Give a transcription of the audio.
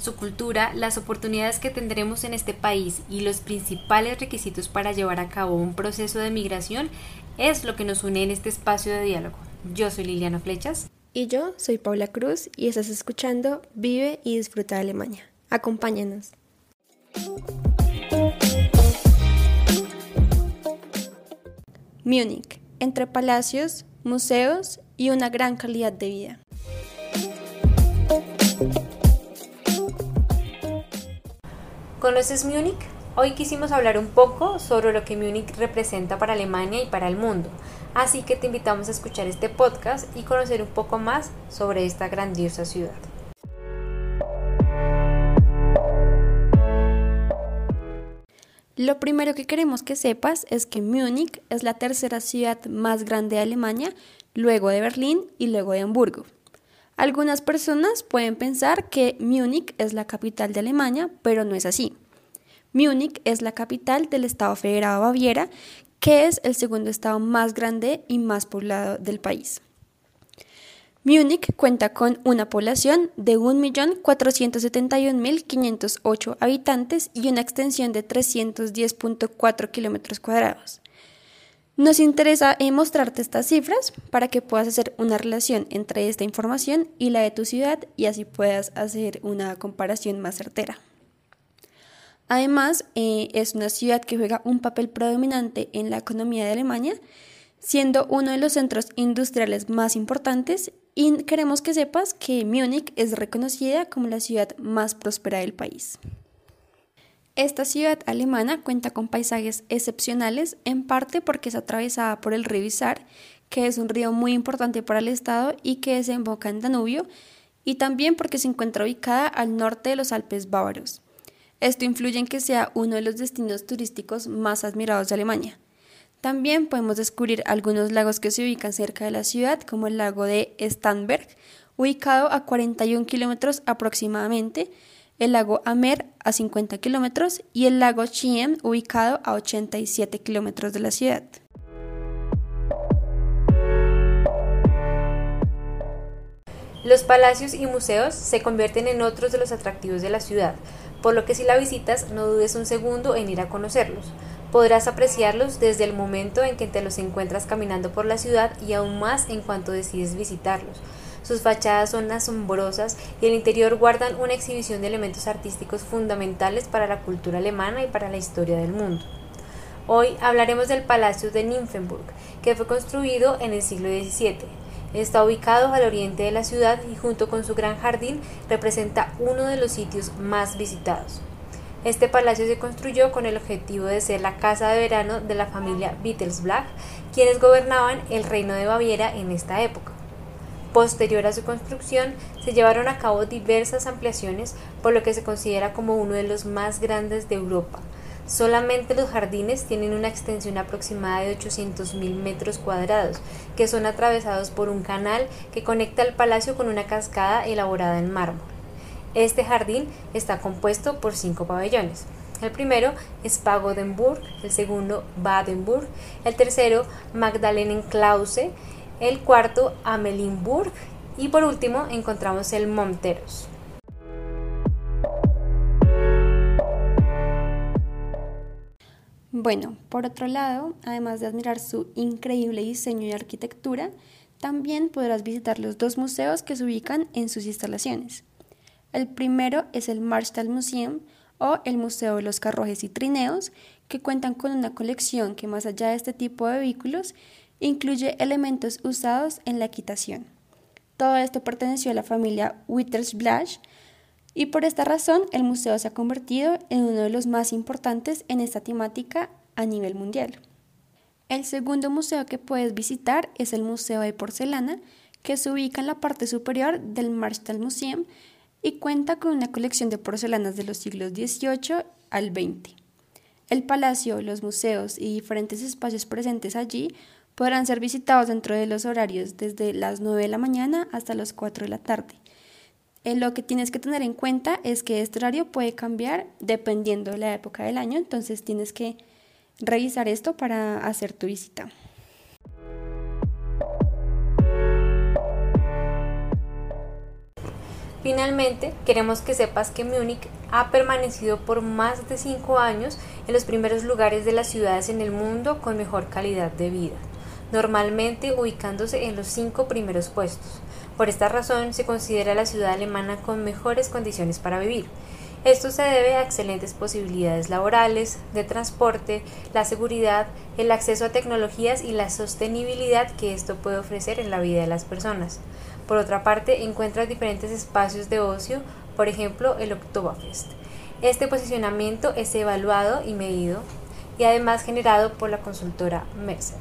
Su cultura, las oportunidades que tendremos en este país y los principales requisitos para llevar a cabo un proceso de migración es lo que nos une en este espacio de diálogo. Yo soy Liliana Flechas. Y yo soy Paula Cruz y estás escuchando Vive y Disfruta de Alemania. Acompáñanos. Múnich, entre palacios, museos y una gran calidad de vida. ¿Conoces Múnich? Hoy quisimos hablar un poco sobre lo que Múnich representa para Alemania y para el mundo, así que te invitamos a escuchar este podcast y conocer un poco más sobre esta grandiosa ciudad. Lo primero que queremos que sepas es que Múnich es la tercera ciudad más grande de Alemania, luego de Berlín y luego de Hamburgo. Algunas personas pueden pensar que Múnich es la capital de Alemania, pero no es así. Múnich es la capital del Estado Federado de Baviera, que es el segundo estado más grande y más poblado del país. Múnich cuenta con una población de 1.471.508 habitantes y una extensión de 310.4 kilómetros cuadrados. Nos interesa mostrarte estas cifras para que puedas hacer una relación entre esta información y la de tu ciudad y así puedas hacer una comparación más certera. Además, eh, es una ciudad que juega un papel predominante en la economía de Alemania, siendo uno de los centros industriales más importantes y queremos que sepas que Múnich es reconocida como la ciudad más próspera del país. Esta ciudad alemana cuenta con paisajes excepcionales, en parte porque es atravesada por el río Isar, que es un río muy importante para el estado y que desemboca en Danubio, y también porque se encuentra ubicada al norte de los Alpes bávaros. Esto influye en que sea uno de los destinos turísticos más admirados de Alemania. También podemos descubrir algunos lagos que se ubican cerca de la ciudad, como el lago de Starnberg, ubicado a 41 kilómetros aproximadamente, el lago Amer a 50 kilómetros y el lago Chiem, ubicado a 87 kilómetros de la ciudad. Los palacios y museos se convierten en otros de los atractivos de la ciudad, por lo que si la visitas no dudes un segundo en ir a conocerlos. Podrás apreciarlos desde el momento en que te los encuentras caminando por la ciudad y aún más en cuanto decides visitarlos. Sus fachadas son asombrosas y el interior guardan una exhibición de elementos artísticos fundamentales para la cultura alemana y para la historia del mundo. Hoy hablaremos del Palacio de Nymphenburg, que fue construido en el siglo XVII. Está ubicado al oriente de la ciudad y junto con su gran jardín representa uno de los sitios más visitados. Este palacio se construyó con el objetivo de ser la casa de verano de la familia Wittelsbach, quienes gobernaban el reino de Baviera en esta época. Posterior a su construcción, se llevaron a cabo diversas ampliaciones, por lo que se considera como uno de los más grandes de Europa. Solamente los jardines tienen una extensión aproximada de 800.000 metros cuadrados, que son atravesados por un canal que conecta el palacio con una cascada elaborada en mármol. Este jardín está compuesto por cinco pabellones. El primero es Pagodenburg, el segundo Badenburg, el tercero Magdalenenklause, el cuarto Amelinburg y por último encontramos el Monteros. Bueno, por otro lado, además de admirar su increíble diseño y arquitectura, también podrás visitar los dos museos que se ubican en sus instalaciones. El primero es el Marstall Museum o el Museo de los Carruajes y Trineos, que cuentan con una colección que más allá de este tipo de vehículos incluye elementos usados en la equitación. Todo esto perteneció a la familia Wittersbach y por esta razón el museo se ha convertido en uno de los más importantes en esta temática a nivel mundial. El segundo museo que puedes visitar es el Museo de Porcelana, que se ubica en la parte superior del Marstall Museum y cuenta con una colección de porcelanas de los siglos XVIII al XX. El palacio, los museos y diferentes espacios presentes allí podrán ser visitados dentro de los horarios desde las 9 de la mañana hasta las 4 de la tarde. Eh, lo que tienes que tener en cuenta es que este horario puede cambiar dependiendo de la época del año, entonces tienes que revisar esto para hacer tu visita. Finalmente, queremos que sepas que Múnich ha permanecido por más de cinco años en los primeros lugares de las ciudades en el mundo con mejor calidad de vida, normalmente ubicándose en los cinco primeros puestos. Por esta razón se considera la ciudad alemana con mejores condiciones para vivir. Esto se debe a excelentes posibilidades laborales, de transporte, la seguridad, el acceso a tecnologías y la sostenibilidad que esto puede ofrecer en la vida de las personas. Por otra parte, encuentras diferentes espacios de ocio, por ejemplo el Oktoberfest. Este posicionamiento es evaluado y medido y además generado por la consultora Mercer.